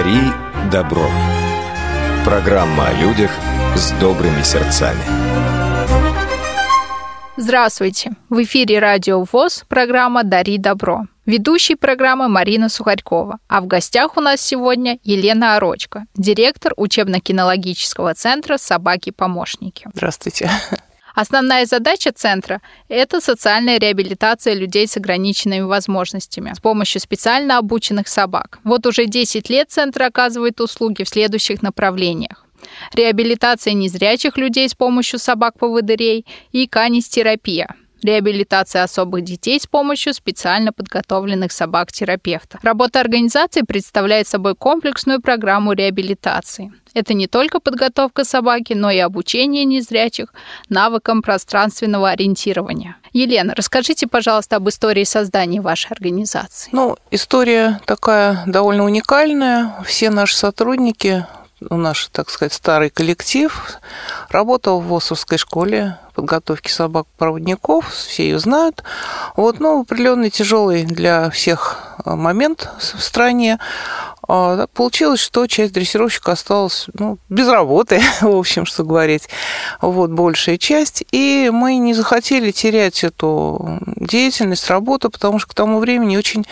Дари добро. Программа о людях с добрыми сердцами. Здравствуйте! В эфире Радио ВОЗ, программа «Дари добро». Ведущий программы Марина Сухарькова. А в гостях у нас сегодня Елена Орочка, директор учебно-кинологического центра «Собаки-помощники». Здравствуйте. Основная задача центра – это социальная реабилитация людей с ограниченными возможностями с помощью специально обученных собак. Вот уже 10 лет центр оказывает услуги в следующих направлениях. Реабилитация незрячих людей с помощью собак-поводырей и канистерапия – реабилитация особых детей с помощью специально подготовленных собак-терапевтов. Работа организации представляет собой комплексную программу реабилитации. Это не только подготовка собаки, но и обучение незрячих навыкам пространственного ориентирования. Елена, расскажите, пожалуйста, об истории создания вашей организации. Ну, история такая довольно уникальная. Все наши сотрудники наш, так сказать, старый коллектив, работал в ВОСовской школе подготовки собак-проводников, все ее знают. Вот, ну, определенный тяжелый для всех момент в стране. А, получилось, что часть дрессировщика осталась ну, без работы, в общем, что говорить. Вот большая часть. И мы не захотели терять эту деятельность, работу, потому что к тому времени очень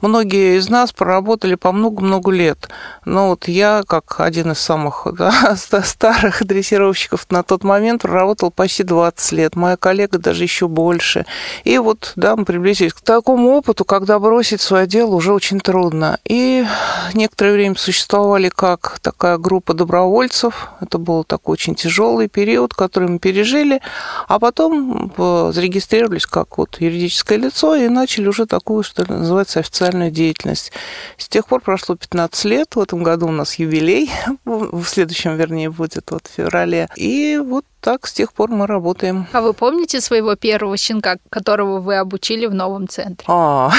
многие из нас проработали по много-много лет. Но вот я, как один из самых да, старых дрессировщиков на тот момент, проработал почти 20 лет. Моя коллега даже еще больше. И вот, да, мы приблизились к такому опыту, когда бросить свое дело уже очень трудно. И некоторое время существовали как такая группа добровольцев. Это был такой очень тяжелый период, который мы пережили. А потом э, зарегистрировались как вот юридическое лицо и начали уже такую, что называется, официальную деятельность. С тех пор прошло 15 лет. В этом году у нас юбилей. В следующем, вернее, будет вот в феврале. И вот так с тех пор мы работаем. А вы помните своего первого щенка, которого вы обучили в новом центре? А,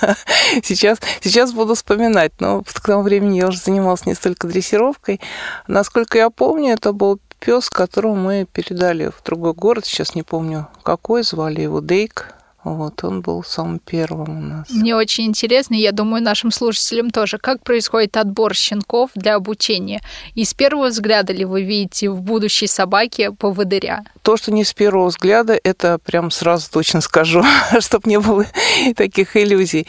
сейчас, сейчас буду вспоминать, но к тому времени я уже занималась не столько дрессировкой. Насколько я помню, это был пес, которого мы передали в другой город, сейчас не помню какой, звали его Дейк. Вот, он был самым первым у нас. Мне очень интересно, я думаю, нашим слушателям тоже, как происходит отбор щенков для обучения? И с первого взгляда ли вы видите в будущей собаке поводыря? То, что не с первого взгляда, это прям сразу точно скажу, чтобы не было таких иллюзий.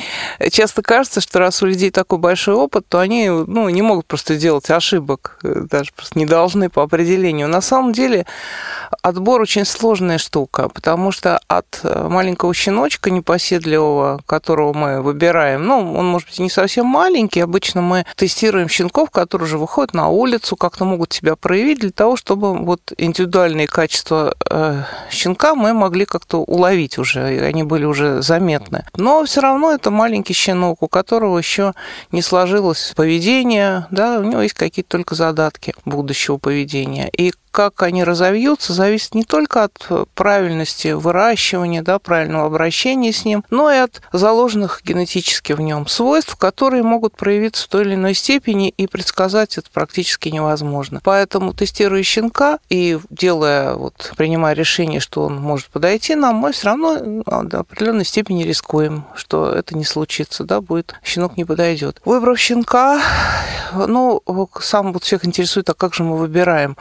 Часто кажется, что раз у людей такой большой опыт, то они ну, не могут просто делать ошибок, даже просто не должны по определению. На самом деле отбор очень сложная штука, потому что от маленького щеночка непоседливого, которого мы выбираем, ну, он, может быть, не совсем маленький, обычно мы тестируем щенков, которые уже выходят на улицу, как-то могут себя проявить для того, чтобы вот индивидуальные качества э, щенка мы могли как-то уловить уже, и они были уже заметны. Но все равно это маленький щенок, у которого еще не сложилось поведение, да, у него есть какие-то только задатки будущего поведения. И как они разовьются, зависит не только от правильности выращивания, да, правильного обращения с ним, но и от заложенных генетически в нем свойств, которые могут проявиться в той или иной степени, и предсказать это практически невозможно. Поэтому, тестируя щенка и делая, вот, принимая решение, что он может подойти нам, мы все равно ну, до определенной степени рискуем, что это не случится, да, будет, щенок не подойдет. Выбрав щенка, ну, сам вот всех интересует, а как же мы выбираем?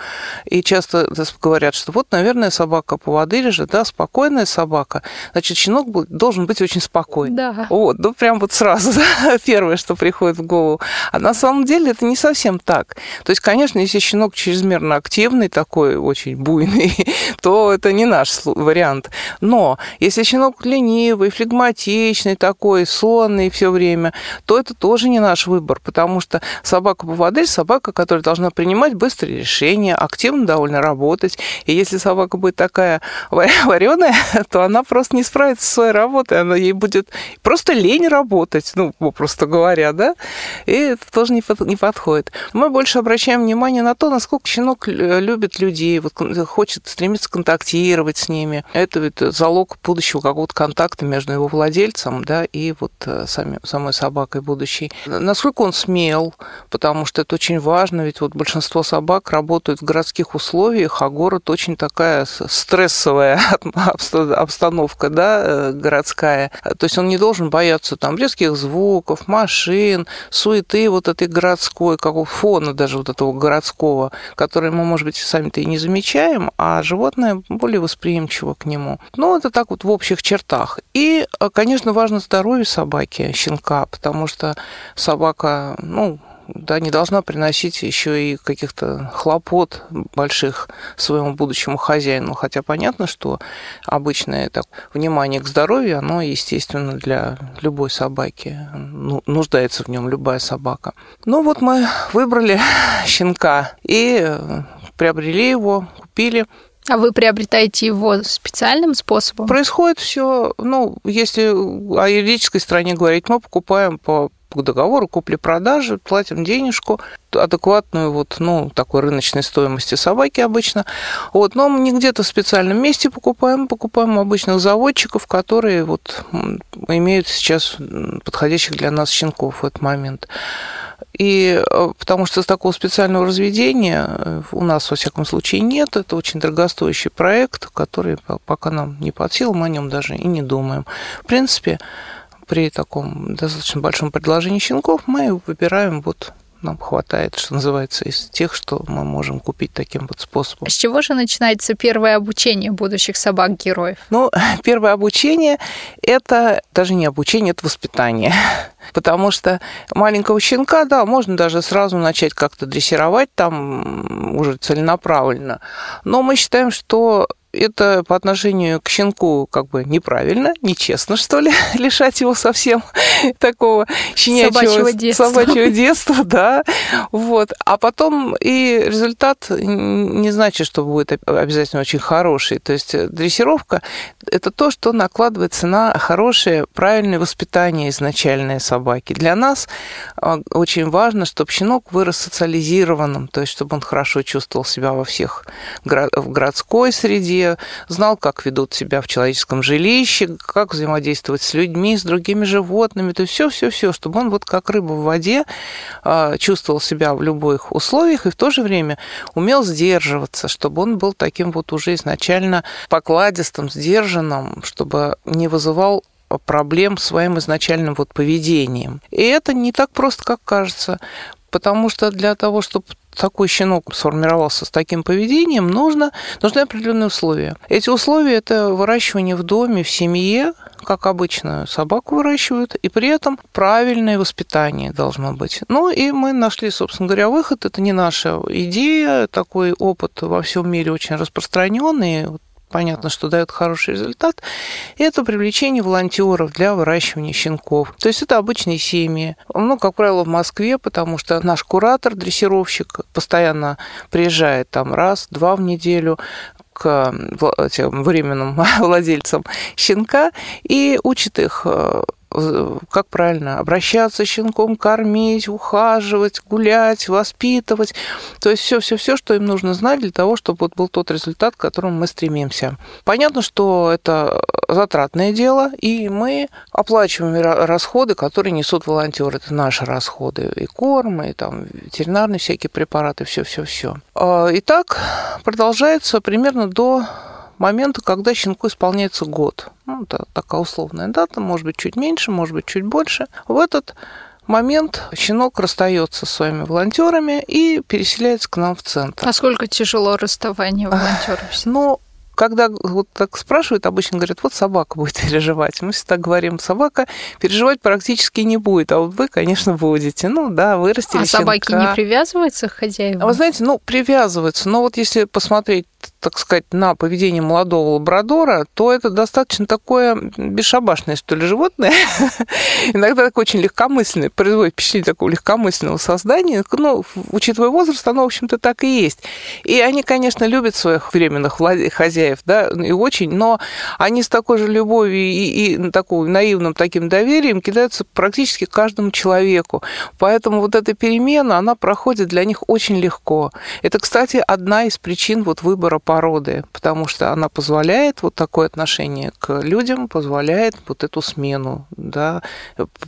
И часто говорят, что вот, наверное, собака по воды же, да, спокойная собака, значит, щенок должен быть очень спокойный. Да. Вот, ну прям вот сразу первое, что приходит в голову. А на самом деле это не совсем так. То есть, конечно, если щенок чрезмерно активный, такой очень буйный, то это не наш вариант. Но если щенок ленивый, флегматичный такой, сонный все время, то это тоже не наш выбор, потому что собака по воде собака, которая должна принимать быстрые решения, активно довольно работать. И если собака будет такая вареная, то она просто не справится со своей работой, она ей будет просто лень работать, ну, просто говоря, да, и это тоже не, не подходит. Мы больше обращаем внимание на то, насколько щенок любит людей, вот, хочет стремиться контактировать с ними. Это ведь залог будущего какого-то контакта между его владельцем, да, и вот э, сами, самой собакой будущей. Насколько он смел, потому что это очень важно, ведь вот большинство собак работают в городских условиях, условиях, а город очень такая стрессовая обстановка, да, э, городская. То есть он не должен бояться там резких звуков, машин, суеты вот этой городской, какого фона даже вот этого городского, который мы, может быть, сами-то и не замечаем, а животное более восприимчиво к нему. Ну, это так вот в общих чертах. И, э, конечно, важно здоровье собаки, щенка, потому что собака, ну, да, не должна приносить еще и каких-то хлопот больших своему будущему хозяину. Хотя понятно, что обычное так, внимание к здоровью, оно, естественно, для любой собаки. Ну, нуждается в нем любая собака. Ну вот мы выбрали щенка и приобрели его, купили. А вы приобретаете его специальным способом? Происходит все, ну, если о юридической стороне говорить, мы покупаем по по договору купли-продажи, платим денежку, адекватную вот, ну, такой рыночной стоимости собаки обычно. Вот, но мы не где-то в специальном месте покупаем, покупаем обычных заводчиков, которые вот имеют сейчас подходящих для нас щенков в этот момент. И э, потому что такого специального разведения э, у нас, во всяком случае, нет. Это очень дорогостоящий проект, который пока нам не под силу, мы о нем даже и не думаем. В принципе, при таком достаточно большом предложении щенков мы выбираем вот нам хватает, что называется, из тех, что мы можем купить таким вот способом. С чего же начинается первое обучение будущих собак-героев? Ну, первое обучение – это даже не обучение, это воспитание. Потому что маленького щенка, да, можно даже сразу начать как-то дрессировать там уже целенаправленно. Но мы считаем, что это по отношению к щенку как бы неправильно, нечестно, что ли, лишать его совсем такого щенячьего собачьего детства. собачьего детства, да. Вот. А потом и результат не значит, что будет обязательно очень хороший. То есть дрессировка – это то, что накладывается на хорошее, правильное воспитание изначальной собаки. Для нас а, очень важно, чтобы щенок вырос социализированным, то есть чтобы он хорошо чувствовал себя во всех в городской среде, знал, как ведут себя в человеческом жилище, как взаимодействовать с людьми, с другими животными, то есть все-все-все, чтобы он вот как рыба в воде а, чувствовал себя в любых условиях и в то же время умел сдерживаться, чтобы он был таким вот уже изначально покладистым, сдержанным, чтобы не вызывал проблем своим изначальным вот поведением. И это не так просто, как кажется, потому что для того, чтобы такой щенок сформировался с таким поведением, нужно, нужны определенные условия. Эти условия – это выращивание в доме, в семье, как обычно собаку выращивают, и при этом правильное воспитание должно быть. Ну и мы нашли, собственно говоря, выход. Это не наша идея, такой опыт во всем мире очень распространенный понятно, что дает хороший результат, это привлечение волонтеров для выращивания щенков. То есть это обычные семьи. Ну, как правило, в Москве, потому что наш куратор, дрессировщик, постоянно приезжает там раз, два в неделю, к этим временным владельцам щенка и учит их э, как правильно обращаться с щенком, кормить, ухаживать, гулять, воспитывать. То есть все-все-все, что им нужно знать для того, чтобы вот был тот результат, к которому мы стремимся. Понятно, что это затратное дело, и мы оплачиваем расходы, которые несут волонтеры. Это наши расходы. И корм, и там ветеринарные всякие препараты, все-все-все. А, итак, продолжается примерно до момента, когда щенку исполняется год. Ну, это такая условная дата, может быть, чуть меньше, может быть, чуть больше. В этот момент щенок расстается со своими волонтерами и переселяется к нам в центр. Насколько тяжело расставание волонтеров? Ну, когда вот так спрашивают, обычно говорят, вот собака будет переживать. Мы всегда говорим, собака переживать практически не будет, а вот вы, конечно, будете. Ну да, вырастили А щенка. собаки не привязываются к хозяевам? А вы знаете, ну, привязываются. Но вот если посмотреть так сказать, на поведение молодого лабрадора, то это достаточно такое бесшабашное, что ли, животное. Иногда такое очень легкомысленное, производит впечатление такого легкомысленного создания. Ну, учитывая возраст, оно, в общем-то, так и есть. И они, конечно, любят своих временных хозяев, хозяев, да, и очень, но они с такой же любовью и, и таким наивным таким доверием кидаются практически каждому человеку. Поэтому вот эта перемена, она проходит для них очень легко. Это, кстати, одна из причин вот выбора породы, потому что она позволяет вот такое отношение к людям, позволяет вот эту смену да,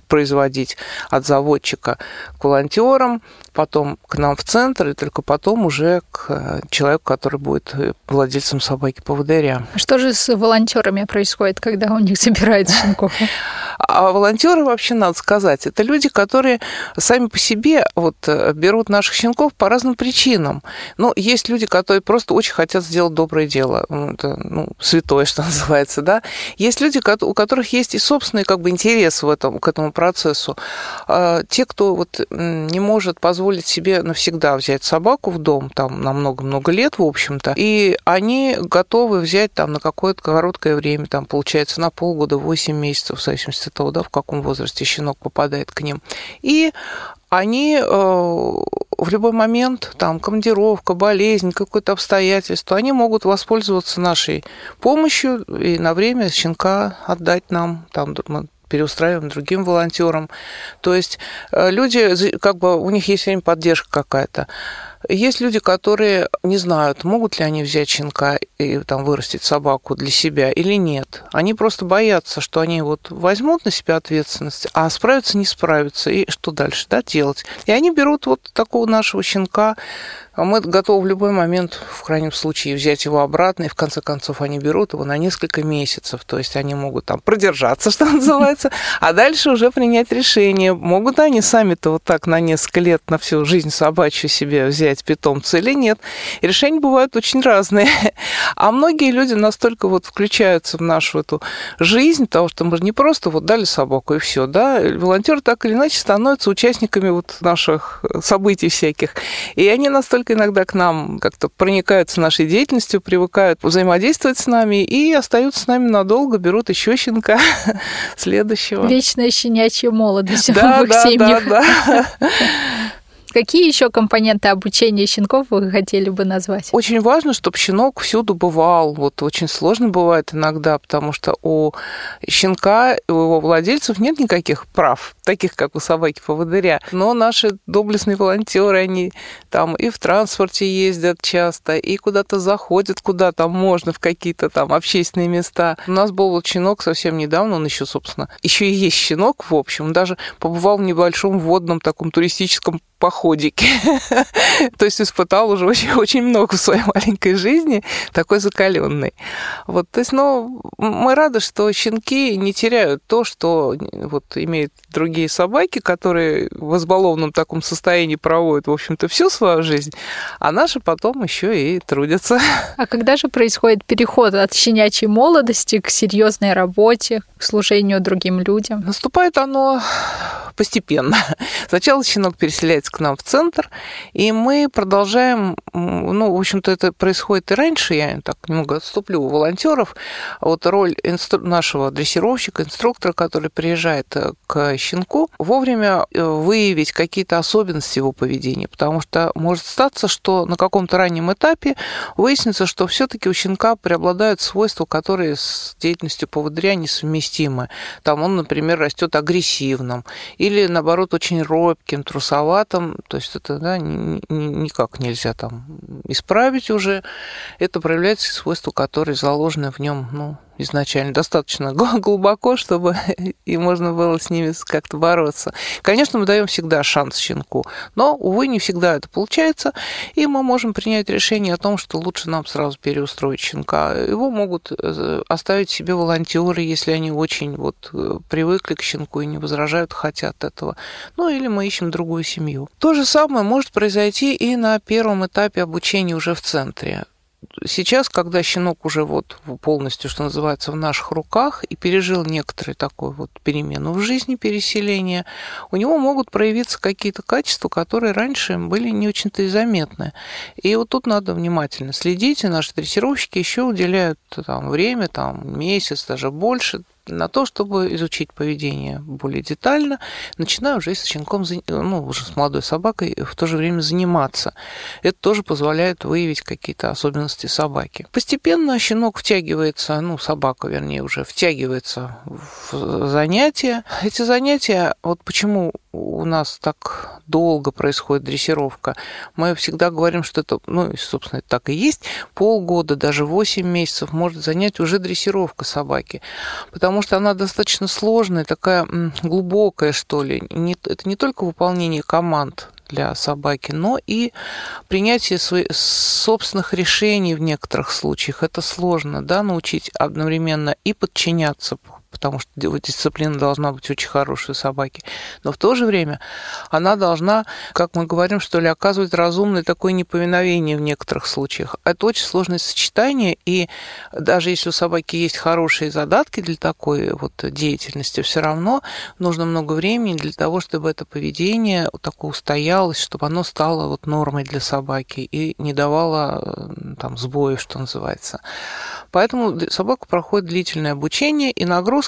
производить от заводчика к волонтерам, потом к нам в центр, и только потом уже к человеку, который будет владельцем собаки-поводыря. Что же с волонтерами происходит, когда у них собирают щенков? А волонтеры вообще, надо сказать, это люди, которые сами по себе вот берут наших щенков по разным причинам. Ну, есть люди, которые просто очень хотят сделать доброе дело. Это, ну, святое, что называется, да. Есть люди, у которых есть и собственный как бы интерес в этом, к этому процессу. А те, кто вот не может позволить себе навсегда взять собаку в дом, там, на много-много лет, в общем-то, и они готовы взять там на какое-то короткое время, там, получается, на полгода, 8 месяцев, в зависимости от того, да, в каком возрасте щенок попадает к ним. И они э, в любой момент, там, командировка, болезнь, какое-то обстоятельство, они могут воспользоваться нашей помощью и на время щенка отдать нам, там, переустраиваем другим волонтерам. То есть э, люди, как бы, у них есть время поддержка какая-то. Есть люди, которые не знают, могут ли они взять щенка и там вырастить собаку для себя или нет. Они просто боятся, что они вот возьмут на себя ответственность, а справятся, не справятся, и что дальше, да, делать. И они берут вот такого нашего щенка, мы готовы в любой момент, в крайнем случае, взять его обратно, и в конце концов они берут его на несколько месяцев, то есть они могут там продержаться, что называется, а дальше уже принять решение, могут они сами-то вот так на несколько лет, на всю жизнь собачью себе взять питомца или нет. И решения бывают очень разные. А многие люди настолько вот включаются в нашу эту жизнь, потому что мы же не просто вот дали собаку и все, да, волонтеры так или иначе становятся участниками вот наших событий всяких. И они настолько только иногда к нам как-то проникаются нашей деятельностью, привыкают взаимодействовать с нами и остаются с нами надолго, берут еще щенка следующего. Вечная щенячья молодость да, в их да, семьях. Да, да. Какие еще компоненты обучения щенков вы хотели бы назвать? Очень важно, чтобы щенок всюду бывал. Вот очень сложно бывает иногда, потому что у щенка, у его владельцев нет никаких прав, таких как у собаки-поводыря. Но наши доблестные волонтеры, они там и в транспорте ездят часто, и куда-то заходят, куда там можно, в какие-то там общественные места. У нас был вот щенок совсем недавно, он еще, собственно, еще и есть щенок, в общем, даже побывал в небольшом водном таком туристическом походике. То есть испытал уже очень, очень много в своей маленькой жизни, такой закаленный. Вот, то есть, ну, мы рады, что щенки не теряют то, что вот имеют другие собаки, которые в избалованном таком состоянии проводят, в общем-то, всю свою жизнь, а наши потом еще и трудятся. А когда же происходит переход от щенячьей молодости к серьезной работе, к служению другим людям? Наступает оно постепенно. Сначала щенок переселяется к нам в центр, и мы продолжаем, ну, в общем-то, это происходит и раньше, я так немного отступлю у волонтеров, вот роль инстру... нашего дрессировщика, инструктора, который приезжает э, к щенку, вовремя э, выявить какие-то особенности его поведения, потому что может статься, что на каком-то раннем этапе выяснится, что все-таки у щенка преобладают свойства, которые с деятельностью поводыря несовместимы. Там он, например, растет агрессивным или, наоборот, очень робким, трусоватым, то есть это да, никак нельзя там исправить уже. Это проявляется свойства, которые заложены в нем ну, изначально достаточно глубоко, чтобы и можно было с ними как-то бороться. Конечно, мы даем всегда шанс щенку, но, увы, не всегда это получается, и мы можем принять решение о том, что лучше нам сразу переустроить щенка. Его могут э, оставить себе волонтеры, если они очень вот э, привыкли к щенку и не возражают, хотят этого. Ну, или мы ищем другую семью. То же самое может произойти и на первом этапе обучения уже в центре сейчас, когда щенок уже вот полностью, что называется, в наших руках и пережил некоторую такую вот перемену в жизни, переселения, у него могут проявиться какие-то качества, которые раньше были не очень-то и заметны. И вот тут надо внимательно следить, и наши дрессировщики еще уделяют там время, там месяц, даже больше, на то, чтобы изучить поведение более детально, начинаю уже с щенком, ну, уже с молодой собакой в то же время заниматься. Это тоже позволяет выявить какие-то особенности собаки. Постепенно щенок втягивается, ну, собака, вернее, уже втягивается в занятия. Эти занятия, вот почему у нас так долго происходит дрессировка, мы всегда говорим, что это, ну, собственно, это так и есть, полгода, даже 8 месяцев может занять уже дрессировка собаки, потому что она достаточно сложная, такая глубокая, что ли. это не только выполнение команд, для собаки, но и принятие своих собственных решений в некоторых случаях. Это сложно, да, научить одновременно и подчиняться потому что дисциплина должна быть очень хорошей собаки. Но в то же время она должна, как мы говорим, что ли, оказывать разумное такое неповиновение в некоторых случаях. Это очень сложное сочетание, и даже если у собаки есть хорошие задатки для такой вот деятельности, все равно нужно много времени для того, чтобы это поведение такое устоялось, чтобы оно стало вот нормой для собаки и не давало там сбоев, что называется. Поэтому собака проходит длительное обучение, и нагрузка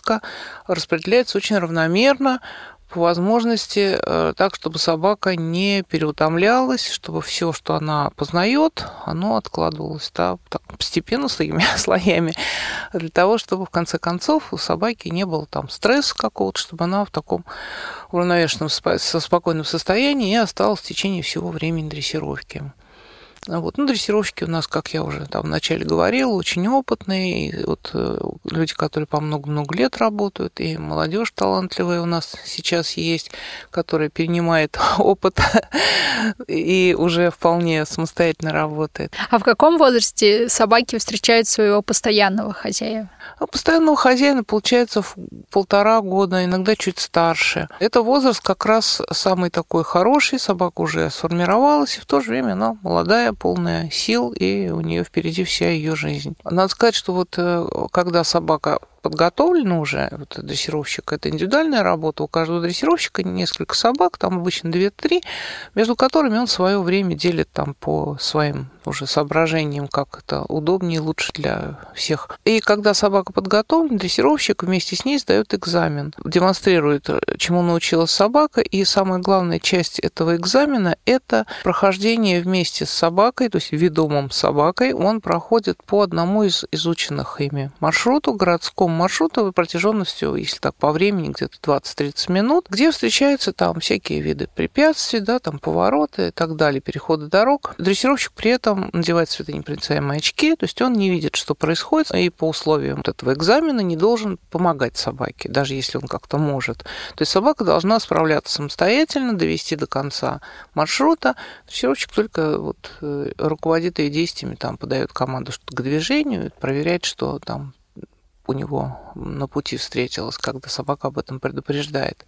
распределяется очень равномерно, по возможности э, так, чтобы собака не переутомлялась, чтобы все, что она познает, оно откладывалось да, так, постепенно своими слоями, для того, чтобы в конце концов у собаки не было там стресса какого-то, чтобы она в таком уравновешенном, со спокойном состоянии и осталась в течение всего времени дрессировки. Вот. Ну, дрессировщики у нас, как я уже там вначале говорила, очень опытные. И вот э, люди, которые по много-много лет работают, и молодежь талантливая у нас сейчас есть, которая перенимает опыт и уже вполне самостоятельно работает. А в каком возрасте собаки встречают своего постоянного хозяина? А постоянного хозяина получается в полтора года, иногда чуть старше. Это возраст как раз самый такой хороший, собака уже сформировалась, и в то же время она молодая, полная сил, и у нее впереди вся ее жизнь. Надо сказать, что вот э, когда собака подготовлена уже, вот дрессировщик, это индивидуальная работа, у каждого дрессировщика несколько собак, там обычно 2-3, между которыми он свое время делит там по своим уже соображениям, как это удобнее и лучше для всех. И когда собака подготовлена, дрессировщик вместе с ней сдает экзамен, демонстрирует, чему научилась собака, и самая главная часть этого экзамена – это прохождение вместе с собакой, то есть ведомым собакой, он проходит по одному из изученных ими маршруту городскому маршрута протяженностью, если так по времени, где-то 20-30 минут, где встречаются там всякие виды препятствий, да, там повороты и так далее, переходы дорог. Дрессировщик при этом надевает светонепроницаемые очки, то есть он не видит, что происходит, и по условиям вот этого экзамена не должен помогать собаке, даже если он как-то может. То есть собака должна справляться самостоятельно, довести до конца маршрута. Дрессировщик только вот э, руководит ее действиями, там подает команду к движению, проверяет, что там у него на пути встретилась, когда собака об этом предупреждает.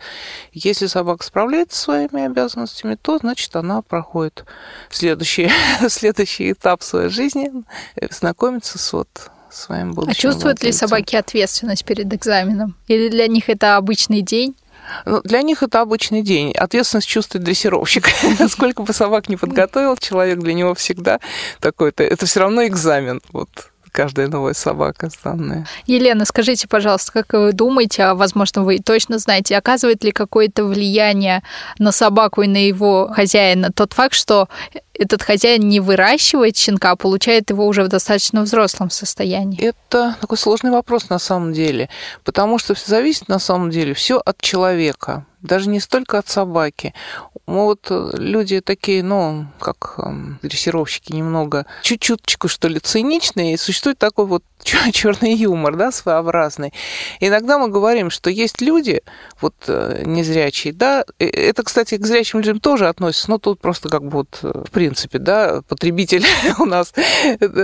Если собака справляется со своими обязанностями, то, значит, она проходит следующий, следующий этап своей жизни, знакомится с вот своим будущим. А чувствуют владельцем. ли собаки ответственность перед экзаменом? Или для них это обычный день? Ну, для них это обычный день. Ответственность чувствует дрессировщик. Сколько бы собак не подготовил, человек для него всегда такой-то. Это все равно экзамен. Вот каждая новая собака странная. Елена, скажите, пожалуйста, как вы думаете, а возможно, вы точно знаете, оказывает ли какое-то влияние на собаку и на его хозяина тот факт, что этот хозяин не выращивает щенка, а получает его уже в достаточно взрослом состоянии? Это такой сложный вопрос на самом деле, потому что зависит на самом деле все от человека даже не столько от собаки. Мы вот э, люди такие, ну, как эм, дрессировщики, немного чуть-чуточку, что ли, циничные, и существует такой вот черный юмор, да, своеобразный. Иногда мы говорим, что есть люди, вот э, незрячие, да, это, кстати, к зрячим людям тоже относится, но тут просто как бы вот, э, в принципе, да, потребитель у нас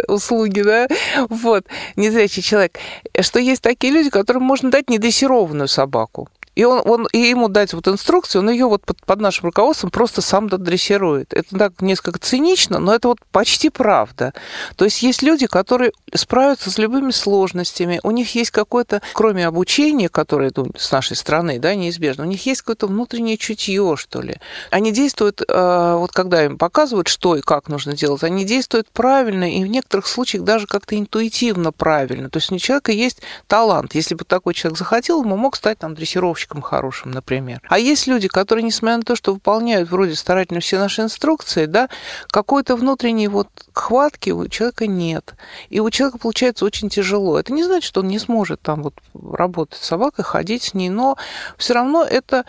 услуги, да, вот, незрячий человек, что есть такие люди, которым можно дать недрессированную собаку. И, он, он, и ему дать вот инструкцию, он ее вот под, под нашим руководством просто сам додрессирует. Это так несколько цинично, но это вот почти правда. То есть есть люди, которые справятся с любыми сложностями, у них есть какое-то, кроме обучения, которое ну, с нашей стороны, да, неизбежно, у них есть какое-то внутреннее чутье, что ли. Они действуют, э, вот когда им показывают, что и как нужно делать, они действуют правильно и в некоторых случаях даже как-то интуитивно правильно. То есть у человека есть талант. Если бы такой человек захотел, ему мог стать там дрессировщиком хорошим, например. А есть люди, которые, несмотря на то, что выполняют вроде старательно все наши инструкции, да, какой-то внутренней вот хватки у человека нет. И у человека получается очень тяжело. Это не значит, что он не сможет там вот работать с собакой, ходить с ней, но все равно это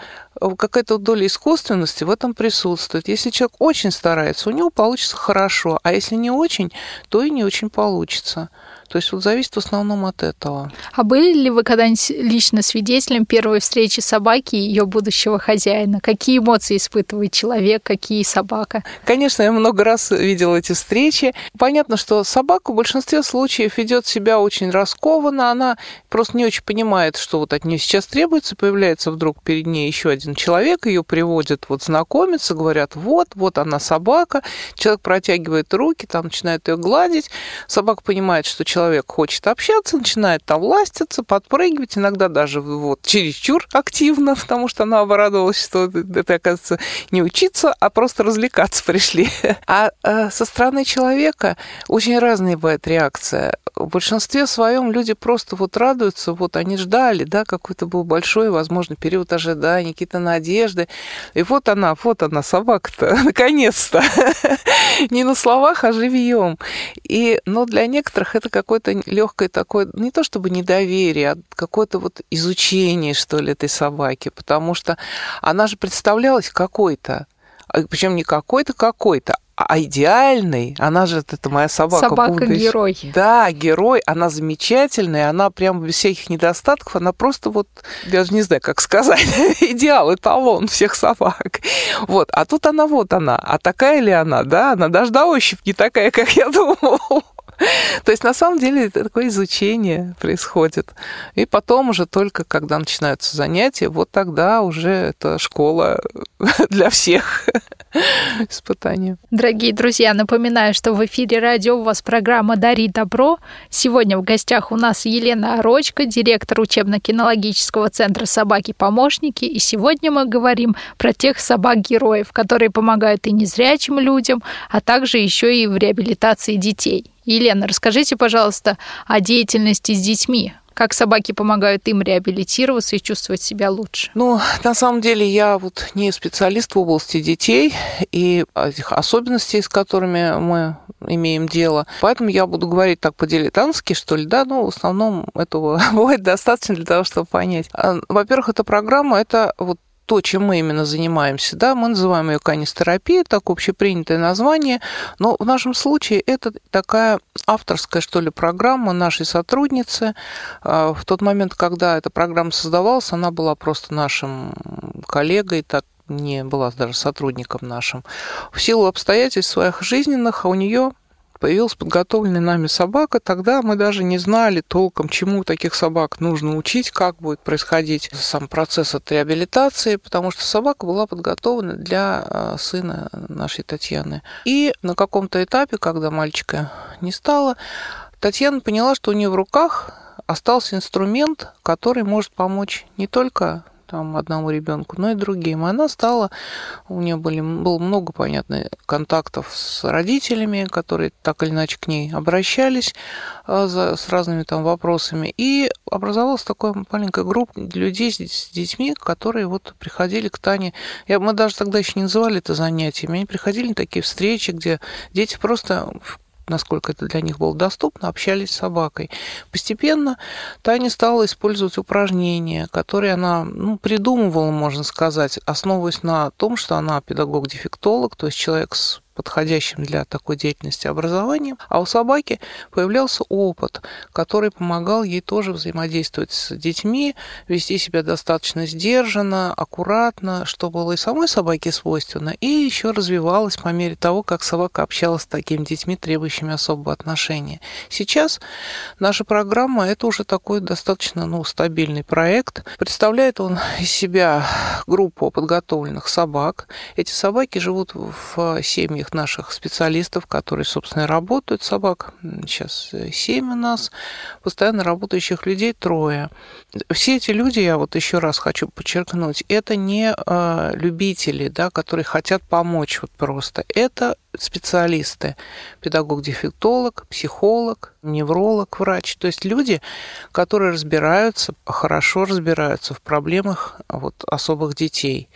какая-то доля искусственности в этом присутствует. Если человек очень старается, у него получится хорошо, а если не очень, то и не очень получится. То есть вот зависит в основном от этого. А были ли вы когда-нибудь лично свидетелем первой встречи собаки и ее будущего хозяина? Какие эмоции испытывает человек, какие собака? Конечно, я много раз видела эти встречи. Понятно, что собака в большинстве случаев ведет себя очень раскованно, она просто не очень понимает, что вот от нее сейчас требуется, появляется вдруг перед ней еще один человек, ее приводят вот знакомиться, говорят, вот, вот она собака, человек протягивает руки, там начинает ее гладить, собака понимает, что человек хочет общаться, начинает там ластиться, подпрыгивать, иногда даже вот чересчур активно, потому что она обрадовалась, что это, оказывается, не учиться, а просто развлекаться пришли. А э, со стороны человека очень разная бывает реакция. В большинстве своем люди просто вот радуются, вот они ждали, да, какой-то был большой, возможно, период ожидания, какие-то надежды. И вот она, вот она, собака-то, наконец-то. Не на словах, а живьем. И, но для некоторых это как какое-то легкое такое, не то чтобы недоверие, а какое-то вот изучение, что ли, этой собаки, потому что она же представлялась какой-то, а, причем не какой-то, какой-то, а идеальный. Она же, это моя собака. Собака-герой. Да, герой. Она замечательная. Она прям без всяких недостатков. Она просто вот, даже не знаю, как сказать, идеал, эталон всех собак. Вот. А тут она вот она. А такая ли она? Да, она даже на ощупь не такая, как я думала. То есть на самом деле такое изучение происходит. И потом уже только, когда начинаются занятия, вот тогда уже это школа для всех испытания. Дорогие друзья, напоминаю, что в эфире радио у вас программа «Дари добро». Сегодня в гостях у нас Елена Орочка, директор учебно-кинологического центра «Собаки-помощники». И сегодня мы говорим про тех собак-героев, которые помогают и незрячим людям, а также еще и в реабилитации детей. Елена, расскажите, пожалуйста, о деятельности с детьми. Как собаки помогают им реабилитироваться и чувствовать себя лучше? Ну, на самом деле, я вот не специалист в области детей и этих особенностей, с которыми мы имеем дело. Поэтому я буду говорить так по-дилетантски, что ли, да, ну, в основном этого бывает достаточно для того, чтобы понять. А, во-первых, эта программа, это вот то, чем мы именно занимаемся, да, мы называем ее канистерапия, так общепринятое название, но в нашем случае это такая авторская, что ли, программа нашей сотрудницы. А, в тот момент, когда эта программа создавалась, она была просто нашим коллегой, так не была даже сотрудником нашим. В силу обстоятельств своих жизненных, а у нее появилась подготовленная нами собака, тогда мы даже не знали толком, чему таких собак нужно учить, как будет происходить сам процесс от реабилитации, потому что собака была подготовлена для а, сына нашей Татьяны. И на каком-то этапе, когда мальчика не стало, Татьяна поняла, что у нее в руках остался инструмент, который может помочь не только там одному ребенку, но и другим. Она стала, у нее были, было много, понятно, контактов с родителями, которые так или иначе к ней обращались а, за, с разными там вопросами. И образовалась такая маленькая группа людей с, с детьми, которые вот приходили к Тане. Я, мы даже тогда еще не называли это занятиями. Они приходили на такие встречи, где дети просто насколько это для них было доступно, общались с собакой. Постепенно Таня стала использовать упражнения, которые она ну, придумывала, можно сказать, основываясь на том, что она педагог-дефектолог, то есть человек с подходящим для такой деятельности образованием, а у собаки появлялся опыт, который помогал ей тоже взаимодействовать с детьми, вести себя достаточно сдержанно, аккуратно, что было и самой собаке свойственно, и еще развивалось по мере того, как собака общалась с такими детьми, требующими особого отношения. Сейчас наша программа – это уже такой достаточно ну, стабильный проект. Представляет он из себя группу подготовленных собак. Эти собаки живут в семьях наших специалистов, которые, собственно, работают. Собак сейчас семь у нас, постоянно работающих людей трое. Все эти люди, я вот еще раз хочу подчеркнуть, это не э, любители, да, которые хотят помочь вот просто. Это специалисты, педагог-дефектолог, психолог, невролог, врач, то есть люди, которые разбираются, хорошо разбираются в проблемах вот, особых детей.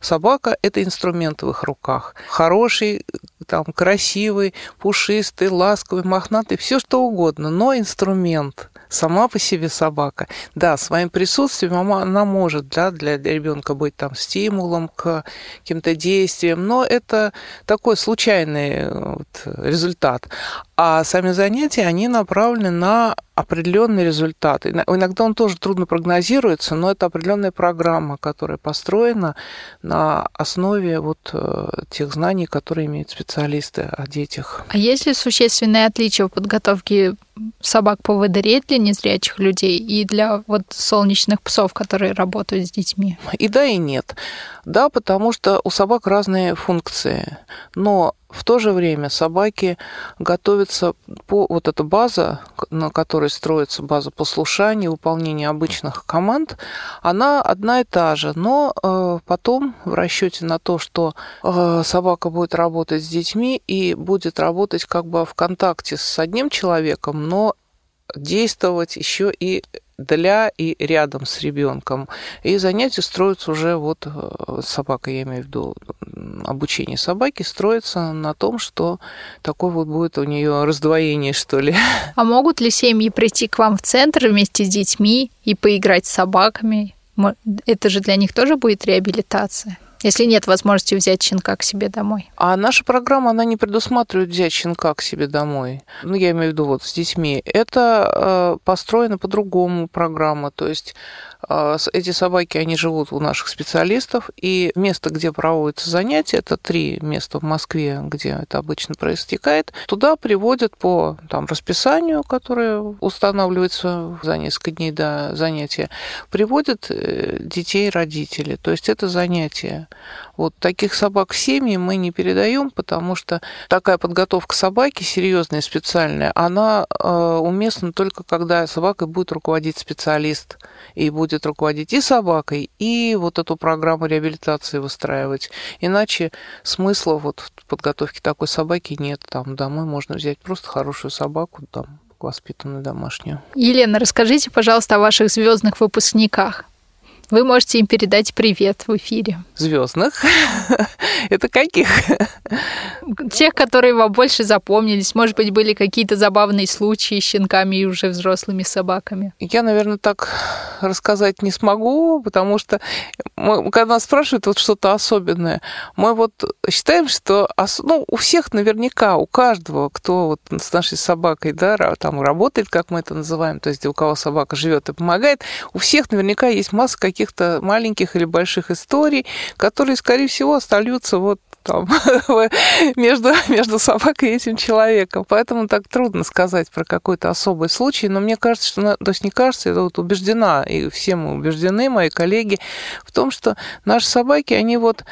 Собака – это инструмент в их руках. Хороший, там, красивый, пушистый, ласковый, мохнатый, все что угодно, но инструмент – сама по себе собака. Да, своим присутствием она, может да, для ребенка быть там стимулом к каким-то действиям, но это такой случайный э, вот, результат. А сами занятия, они направлены на определенный результат. Иногда он тоже трудно прогнозируется, но это определенная программа, которая построена на основе вот э, тех знаний, которые имеют специалисты о детях. А есть ли существенные отличия в подготовке собак по ВДР для незрячих людей и для вот солнечных псов, которые работают с детьми? И да, и нет. Да, потому что у собак разные функции. Но в то же время собаки готовятся по вот эта база, на которой строится база послушания, выполнения обычных команд, она одна и та же. Но э, потом в расчете на то, что э, собака будет работать с детьми и будет работать как бы в контакте с одним человеком, но действовать еще и для и рядом с ребенком. И занятия строятся уже вот э, собака, я имею в виду обучение собаки, строится на том, что такое вот будет у нее раздвоение, что ли. А могут ли семьи прийти к вам в центр вместе с детьми и поиграть с собаками? Это же для них тоже будет реабилитация если нет возможности взять щенка к себе домой. А наша программа, она не предусматривает взять щенка к себе домой. Ну, я имею в виду вот с детьми. Это э, построена по-другому программа. То есть эти собаки, они живут у наших специалистов, и место, где проводятся занятия, это три места в Москве, где это обычно проистекает, туда приводят по там, расписанию, которое устанавливается за несколько дней до занятия, приводят э, детей родители. То есть это занятие. Вот таких собак семьи мы не передаем, потому что такая подготовка собаки серьезная, специальная, она э, уместна только когда собакой будет руководить специалист и будет руководить и собакой, и вот эту программу реабилитации выстраивать. Иначе смысла вот в подготовке такой собаки нет. Там домой можно взять просто хорошую собаку, там, воспитанную домашнюю. Елена, расскажите, пожалуйста, о ваших звездных выпускниках. Вы можете им передать привет в эфире. Звездных? Это каких? Тех, которые вам больше запомнились. Может быть, были какие-то забавные случаи с щенками и уже взрослыми собаками. Я, наверное, так рассказать не смогу, потому что мы, когда нас спрашивают вот что-то особенное, мы вот считаем, что ну, у всех наверняка, у каждого, кто вот с нашей собакой, да, там работает, как мы это называем, то есть у кого собака живет и помогает, у всех наверняка есть масса каких каких-то маленьких или больших историй, которые, скорее всего, остаются вот там между, между собакой и этим человеком. Поэтому так трудно сказать про какой-то особый случай. Но мне кажется, что, то есть не кажется, я вот убеждена, и все мы убеждены, мои коллеги, в том, что наши собаки, они вот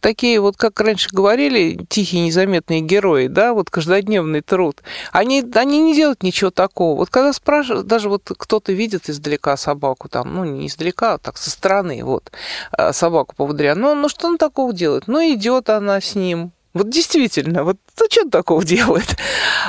такие вот, как раньше говорили, тихие, незаметные герои, да, вот каждодневный труд. Они, они не делают ничего такого. Вот когда спрашивают, даже вот кто-то видит издалека собаку, там, ну, не издалека, а так, со стороны, вот, э, собаку поводыря, ну, ну, что он такого делает? Ну, идет она с ним. Вот действительно, вот ну, что он такого делает?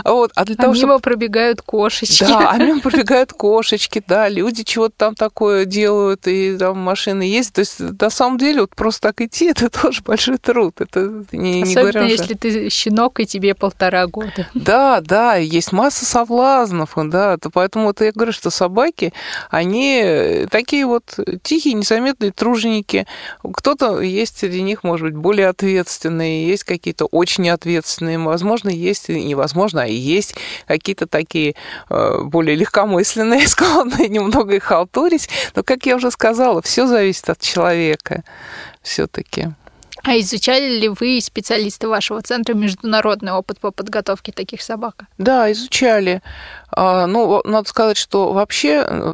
Вот. А, для а того, мимо чтобы... пробегают кошечки. Да, а мимо пробегают кошечки, да, люди чего-то там такое делают, и там машины есть. То есть, на самом деле, вот просто так идти, это тоже большой труд. Это не, Особенно, не если ты щенок, и тебе полтора года. Да, да, есть масса соблазнов, да, то поэтому вот я говорю, что собаки, они такие вот тихие, незаметные труженики. Кто-то есть среди них, может быть, более ответственные, есть какие какие-то очень ответственные, возможно, есть, и невозможно, а и есть какие-то такие э, более легкомысленные, склонные немного их халтурить. Но, как я уже сказала, все зависит от человека все-таки. А изучали ли вы, специалисты вашего центра, международный опыт по подготовке таких собак? Да, изучали. А, ну, надо сказать, что вообще э,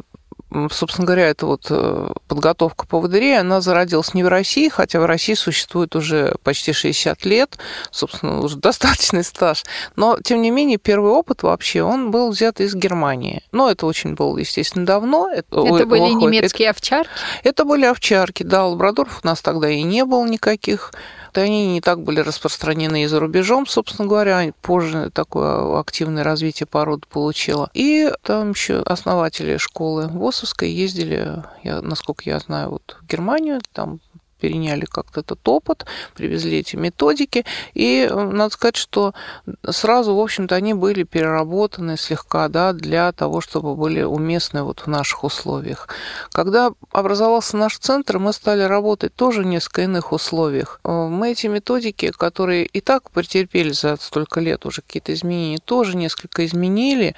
собственно говоря, эта вот э, подготовка поводырей, она зародилась не в России, хотя в России существует уже почти 60 лет, собственно, уже достаточный стаж. Но, тем не менее, первый опыт вообще, он был взят из Германии. Но это очень было, естественно, давно. Это, это были выходит. немецкие это, овчарки? Это были овчарки, да. Лабрадоров у нас тогда и не было никаких и они не так были распространены и за рубежом, собственно говоря. Позже такое активное развитие породы получило. И там еще основатели школы ВОСовской ездили, я, насколько я знаю, вот в Германию, там переняли как-то этот опыт, привезли эти методики, и э, надо сказать, что сразу, в общем-то, они были переработаны слегка, да, для того, чтобы были уместны вот в наших условиях. Когда образовался наш центр, мы стали работать тоже в несколько иных условиях. Э, мы эти методики, которые и так претерпели за столько лет уже какие-то изменения, тоже несколько изменили,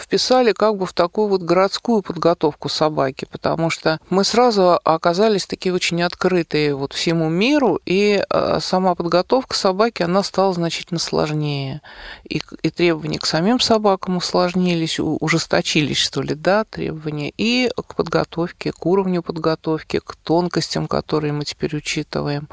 вписали как бы в такую вот городскую подготовку собаки, потому что мы сразу оказались такие очень открытые вот всему миру, и э, сама подготовка собаки, она стала значительно сложнее. И, и требования к самим собакам усложнились, ужесточились, что ли, да, требования, и к подготовке, к уровню подготовки, к тонкостям, которые мы теперь учитываем.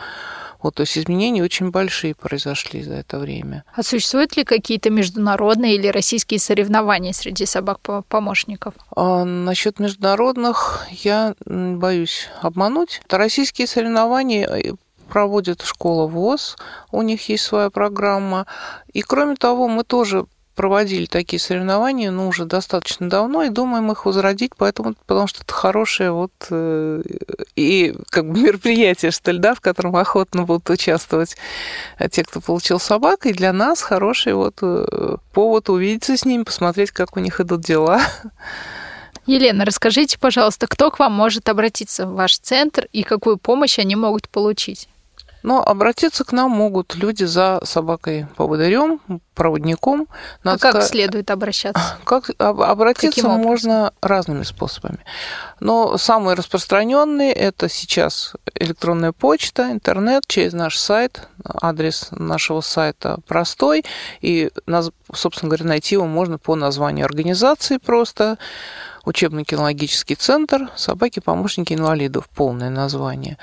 Вот, то есть изменения очень большие произошли за это время. А существуют ли какие-то международные или российские соревнования среди собак-помощников? А, насчет международных я боюсь обмануть. Это российские соревнования э, проводит школа ВОЗ, у них есть своя программа. И кроме того, мы тоже проводили такие соревнования, ну, уже достаточно давно, и думаем их возродить, поэтому, потому что это хорошее вот э, и как бы мероприятие, что ли, да, в котором охотно будут участвовать те, кто получил собак, и для нас хороший вот э, повод увидеться с ними, посмотреть, как у них идут дела. Елена, расскажите, пожалуйста, кто к вам может обратиться в ваш центр и какую помощь они могут получить? Но обратиться к нам могут люди за собакой-поводырем, проводником. А Надо а как сказать, следует обращаться? Как обратиться можно разными способами. Но самые распространенные это сейчас электронная почта, интернет через наш сайт. Адрес нашего сайта простой, и, собственно говоря, найти его можно по названию организации просто учебно-кинологический центр «Собаки-помощники инвалидов», полное название.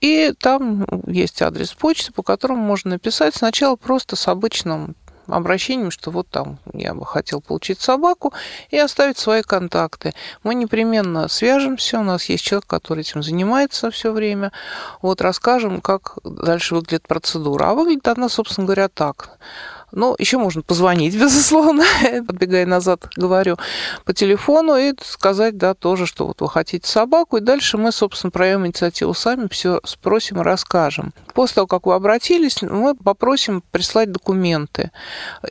И там есть адрес почты, по которому можно написать сначала просто с обычным обращением, что вот там я бы хотел получить собаку, и оставить свои контакты. Мы непременно свяжемся, у нас есть человек, который этим занимается все время, вот расскажем, как дальше выглядит процедура. А выглядит она, собственно говоря, так. Ну, еще можно позвонить, безусловно, подбегая назад, говорю, по телефону и сказать, да, тоже, что вот вы хотите собаку, и дальше мы, собственно, проявим инициативу сами, все спросим расскажем. После того, как вы обратились, мы попросим прислать документы.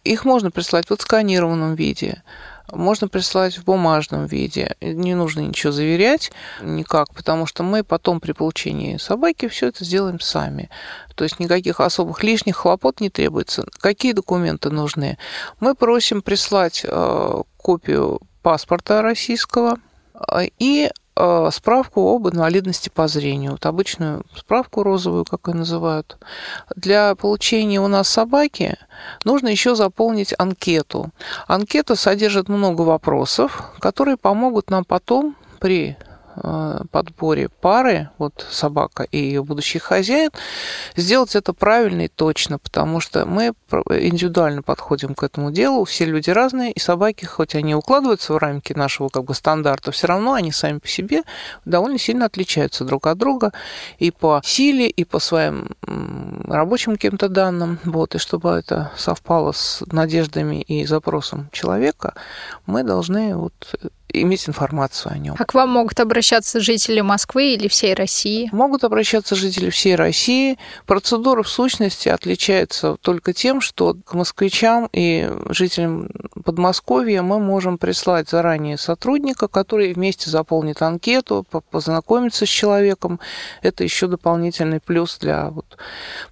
Их можно прислать в отсканированном виде можно прислать в бумажном виде. Не нужно ничего заверять никак, потому что мы потом при получении собаки все это сделаем сами. То есть никаких особых лишних хлопот не требуется. Какие документы нужны? Мы просим прислать э, копию паспорта российского э, и справку об инвалидности по зрению. Вот обычную справку розовую, как ее называют. Для получения у нас собаки нужно еще заполнить анкету. Анкета содержит много вопросов, которые помогут нам потом при Э, подборе пары, вот собака и ее будущий хозяин, сделать это правильно и точно, потому что мы индивидуально подходим к этому делу, все люди разные, и собаки, хоть они укладываются в рамки нашего как бы стандарта, все равно они сами по себе довольно сильно отличаются друг от друга и по силе, и по своим рабочим каким-то данным, вот, и чтобы это совпало с надеждами и запросом человека, мы должны вот иметь информацию о нем. А к вам могут обращаться жители Москвы или всей России? Могут обращаться жители всей России. Процедура в сущности отличается только тем, что к москвичам и жителям Подмосковья мы можем прислать заранее сотрудника, который вместе заполнит анкету, познакомиться с человеком. Это еще дополнительный плюс для вот,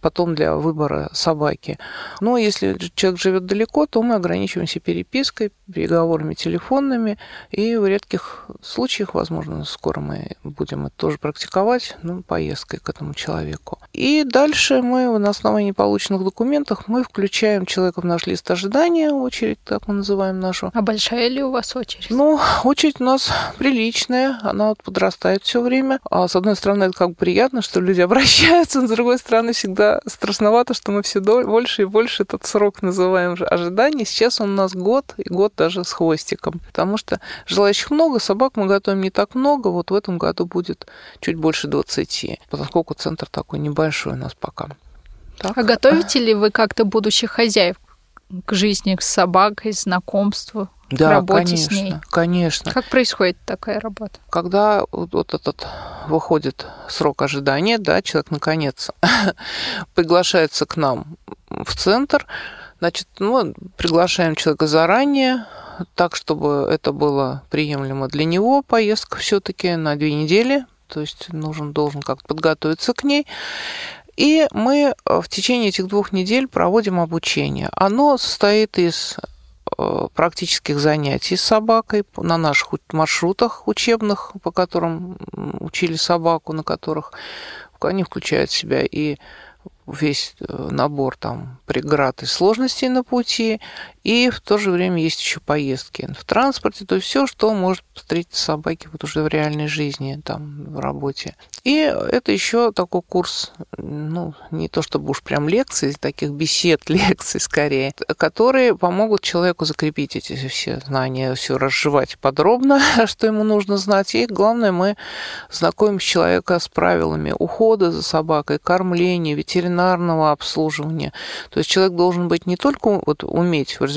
потом для выбора собаки. Но если человек живет далеко, то мы ограничиваемся перепиской, переговорами телефонными и и в редких случаях, возможно, скоро мы будем это тоже практиковать, ну, поездкой к этому человеку. И дальше мы на основании полученных документов мы включаем человека в наш лист ожидания, очередь, так мы называем нашу. А большая ли у вас очередь? Ну, очередь у нас приличная, она вот подрастает все время. А с одной стороны, это как бы приятно, что люди обращаются, но с другой стороны, всегда страшновато, что мы все больше и больше этот срок называем ожидания. Сейчас он у нас год, и год даже с хвостиком. Потому что Желающих много, собак мы готовим не так много. Вот в этом году будет чуть больше 20, поскольку центр такой небольшой у нас пока. Так. А готовите ли вы как-то будущих хозяев к жизни с собакой, знакомству? Да, работе конечно, с ней. конечно. Как происходит такая работа? Когда вот, вот этот выходит срок ожидания, да, человек наконец приглашается к нам в центр, значит, мы приглашаем человека заранее, так, чтобы это было приемлемо для него, поездка все-таки на две недели, то есть нужен, должен как-то подготовиться к ней. И мы э, в течение этих двух недель проводим обучение. Оно состоит из э, практических занятий с собакой на наших маршрутах учебных, по которым учили собаку, на которых они включают в себя и весь э, набор там преград и сложностей на пути, и в то же время есть еще поездки в транспорте, то есть все, что может встретить собаки вот уже в реальной жизни, там, в работе. И это еще такой курс, ну, не то чтобы уж прям лекции, таких бесед, лекций скорее, которые помогут человеку закрепить эти все знания, все разжевать подробно, что ему нужно знать. И главное, мы знакомим человека с правилами ухода за собакой, кормления, ветеринарного обслуживания. То есть человек должен быть не только вот уметь в результате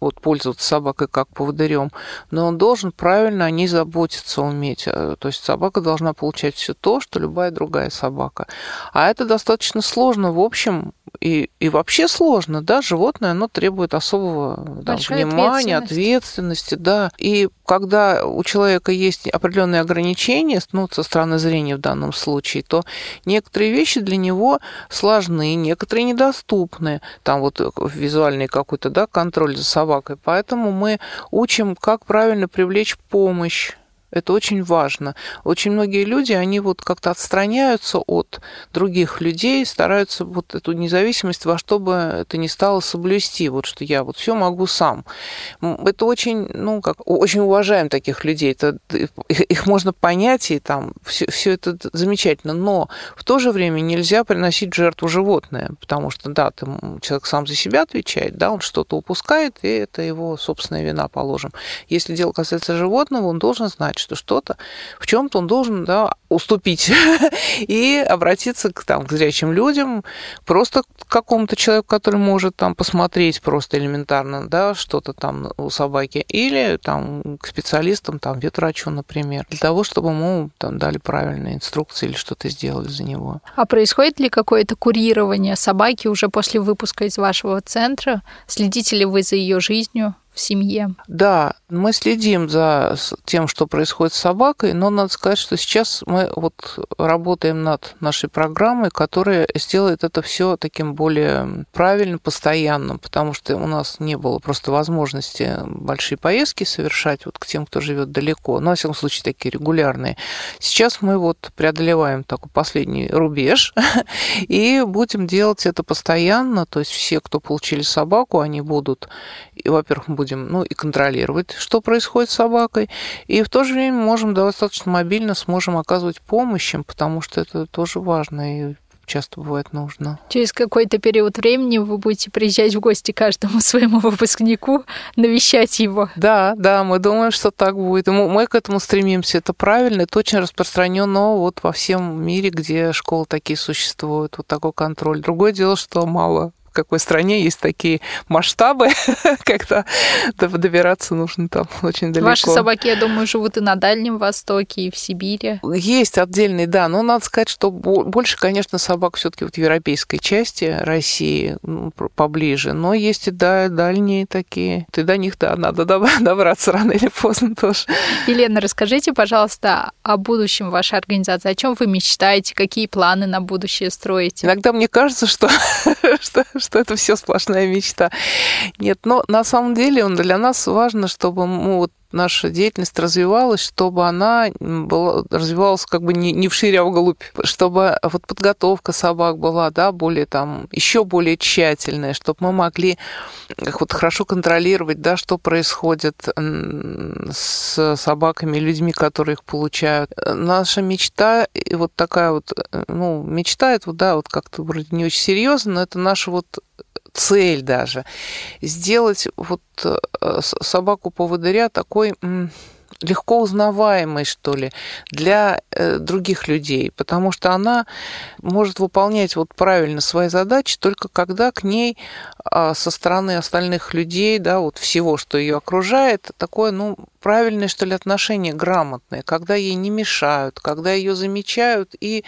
вот, пользоваться собакой как поводырем, но он должен правильно о ней заботиться уметь. Э, то есть собака должна получать все то, что любая другая собака. А это достаточно сложно, в общем, и, и вообще сложно, да, животное, оно требует особого да, внимания, ответственности, да. И когда у человека есть определенные ограничения, ну, со стороны зрения в данном случае, то некоторые вещи для него сложны, некоторые недоступны. Там вот визуальный какой-то, да, контроль за собакой. Поэтому мы учим, как правильно привлечь помощь это очень важно. Очень многие люди, они вот как-то отстраняются от других людей, стараются вот эту независимость во что бы это ни стало соблюсти, вот что я вот все могу сам. Это очень, ну, как, очень уважаем таких людей. Это, их, их можно понять, и там все, все это замечательно, но в то же время нельзя приносить жертву животное, потому что, да, ты, человек сам за себя отвечает, да, он что-то упускает, и это его собственная вина, положим. Если дело касается животного, он должен знать, что что-то, в чем-то он должен да, уступить и обратиться к, там, к зрячим людям, просто к какому-то человеку, который может там посмотреть просто элементарно, да, что-то там у собаки, или там к специалистам, там, ветврачу, например, для того, чтобы ему там дали правильные инструкции или что-то сделали за него. А происходит ли какое-то курирование собаки уже после выпуска из вашего центра? Следите ли вы за ее жизнью? В семье. Да, мы следим за тем, что происходит с собакой, но надо сказать, что сейчас мы вот работаем над нашей программой, которая сделает это все таким более правильным, постоянным, потому что у нас не было просто возможности большие поездки совершать вот к тем, кто живет далеко, но, во всяком случае, такие регулярные. Сейчас мы вот преодолеваем такой последний рубеж и будем делать это постоянно, то есть все, кто получили собаку, они будут, во-первых, будем ну, и контролировать, что происходит с собакой, и в то же время можем достаточно мобильно сможем оказывать помощь им, потому что это тоже важно и часто бывает нужно. Через какой-то период времени вы будете приезжать в гости каждому своему выпускнику, навещать его. Да, да, мы думаем, что так будет. мы, мы к этому стремимся. Это правильно, это очень распространено вот во всем мире, где школы такие существуют, вот такой контроль. Другое дело, что мало в какой стране есть такие масштабы, когда добираться нужно там очень далеко. Ваши собаки, я думаю, живут и на Дальнем Востоке, и в Сибири. Есть отдельные, да, но надо сказать, что больше, конечно, собак все-таки вот в европейской части России ну, поближе, но есть и да, дальние такие. И до них, да, надо добраться рано или поздно тоже. Елена, расскажите, пожалуйста, о будущем вашей организации. О чем вы мечтаете, какие планы на будущее строите? Иногда мне кажется, что, что, что это все сплошная мечта. Нет, но на самом деле для нас важно, чтобы мы вот наша деятельность развивалась, чтобы она была, развивалась как бы не, не вширь, а вглубь, чтобы вот подготовка собак была, да, более там, еще более тщательная, чтобы мы могли вот хорошо контролировать, да, что происходит с собаками, людьми, которые их получают. Наша мечта, и вот такая вот, ну, мечта, это, да, вот как-то вроде не очень серьезно, но это наша вот цель даже, сделать вот э, собаку-поводыря такой легко узнаваемой, что ли, для э, других людей, потому что она может выполнять вот правильно свои задачи только когда к ней а, со стороны остальных людей, да, вот всего, что ее окружает, такое, ну, правильное, что ли, отношение, грамотное, когда ей не мешают, когда ее замечают и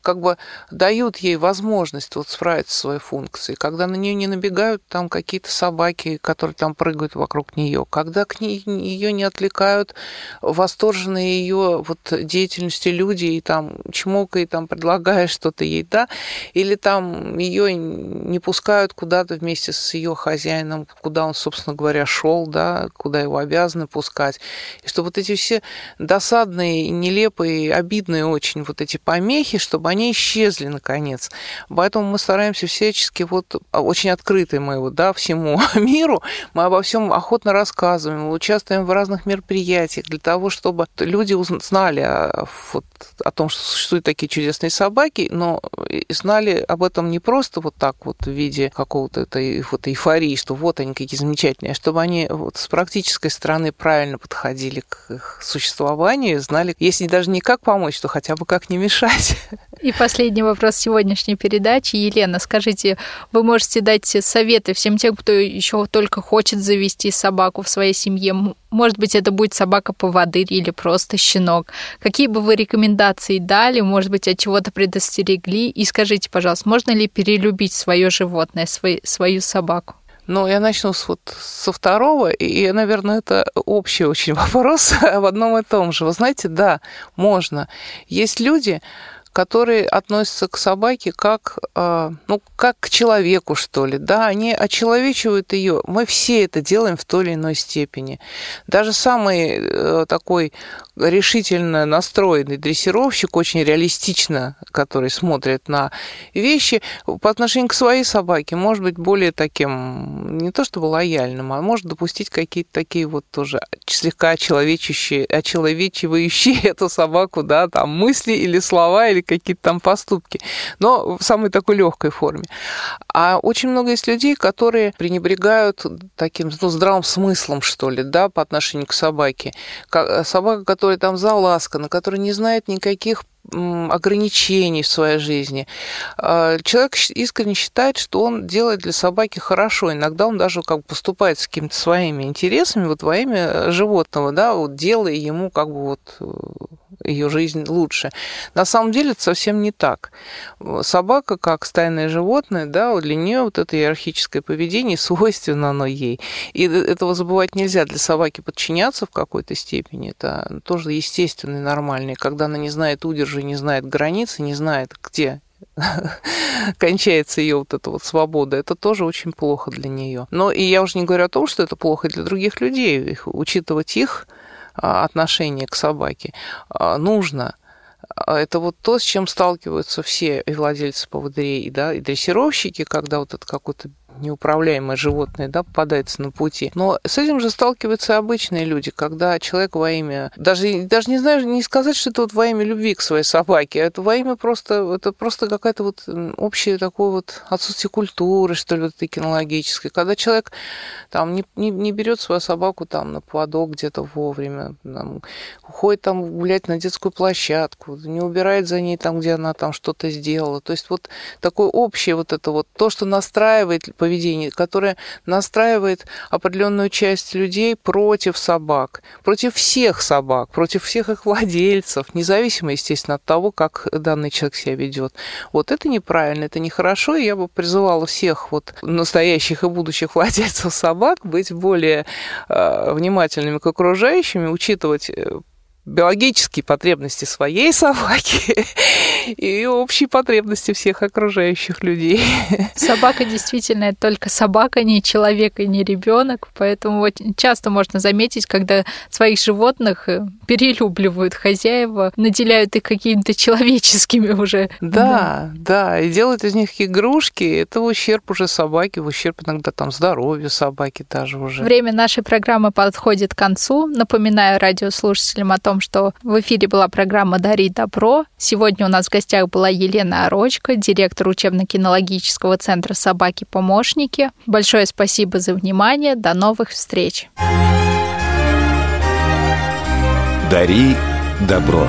как бы дают ей возможность вот справиться со своей функцией, когда на нее не набегают там какие-то собаки, которые там прыгают вокруг нее, когда к ней ее не отвлекают восторженные ее вот деятельности люди и там чмокай, там предлагая что-то ей, да, или там ее не пускают куда-то вместе с ее хозяином, куда он, собственно говоря, шел, да, куда его обязаны пускать. И чтобы вот эти все досадные, нелепые, обидные очень вот эти помехи, чтобы они исчезли наконец. Поэтому мы стараемся всячески вот а, очень открыты мы вот, да, всему миру, мы обо всем охотно рассказываем, мы участвуем в разных мероприятиях для того, чтобы люди знали о, вот, о том, что существуют такие чудесные собаки, но знали об этом не просто вот так вот в виде какого-то этой вот эйфории, что вот они какие замечательные, а чтобы они вот с практической стороны правильно подходили к их существованию, знали, если даже не как помочь, то хотя бы как не мешать. И последний вопрос сегодняшней передачи. Елена, скажите, вы можете дать советы всем тем, кто еще только хочет завести собаку в своей семье? Может быть, это будет собака-поводырь или просто щенок. Какие бы вы рекомендации дали? Может быть, от чего-то предостерегли? И скажите, пожалуйста, можно ли перелюбить свое животное, свой, свою собаку? Ну, я начну с, вот, со второго, и, наверное, это общий очень вопрос в одном и том же. Вы знаете, да, можно. Есть люди, которые относятся к собаке как, а, ну, как к человеку, что ли. Да, они очеловечивают ее. Мы все это делаем в той или иной степени. Даже самый э, такой решительно настроенный дрессировщик, очень реалистично, который смотрит на вещи, по отношению к своей собаке может быть более таким, не то чтобы лояльным, а может допустить какие-то такие вот тоже слегка очеловечивающие, эту собаку, да, там мысли или слова, или какие-то там поступки, но в самой такой легкой форме. А очень много есть людей, которые пренебрегают таким ну, здравым смыслом, что ли, да, по отношению к собаке. Собака, которая там заласкана, которая не знает никаких ограничений в своей жизни. А, человек искренне считает, что он делает для собаки хорошо. Иногда он даже как бы поступает с какими-то своими интересами вот во имя животного, да, вот делая ему как бы вот э, ее жизнь лучше. На самом деле это совсем не так. Собака, как стайное животное, да, для нее вот это иерархическое поведение свойственно оно ей. И этого забывать нельзя. Для собаки подчиняться в какой-то степени, это тоже естественно и нормально. И когда она не знает удержа, не знает границы, не знает, где кончается ее вот эта вот свобода, это тоже очень плохо для нее. Но и я уже не говорю о том, что это плохо для других людей. Их, учитывать их а, отношение к собаке а, нужно. А, это вот то, с чем сталкиваются все владельцы поводырей да, и дрессировщики, когда вот это какой-то неуправляемое животное, да, попадается на пути. Но с этим же сталкиваются обычные люди, когда человек во имя, даже, даже не знаю, не сказать, что это вот во имя любви к своей собаке, а это во имя просто, это просто какая-то вот общее такое вот отсутствие культуры, что ли, вот этой кинологической. Когда человек там не, не, не берет свою собаку там на поводок где-то вовремя, там, уходит там гулять на детскую площадку, не убирает за ней там, где она там что-то сделала. То есть вот такое общее вот это вот, то, что настраивает поведение, которое настраивает определенную часть людей против собак, против всех собак, против всех их владельцев, независимо, естественно, от того, как данный человек себя ведет. Вот это неправильно, это нехорошо, и я бы призывала всех вот настоящих и будущих владельцев собак быть более э, внимательными к окружающим, учитывать э, биологические потребности своей собаки и общие потребности всех окружающих людей. Собака действительно это только собака, не человек и не ребенок, поэтому очень часто можно заметить, когда своих животных э, перелюбливают хозяева, наделяют их какими-то человеческими уже. Да, да, да, и делают из них игрушки, это в ущерб уже собаке, в ущерб иногда там здоровью собаки даже уже. Время нашей программы подходит к концу. Напоминаю радиослушателям о том, что в эфире была программа «Дари добро». Сегодня у нас в гостях была Елена Орочка, директор учебно-кинологического центра «Собаки-помощники». Большое спасибо за внимание. До новых встреч. «Дари добро».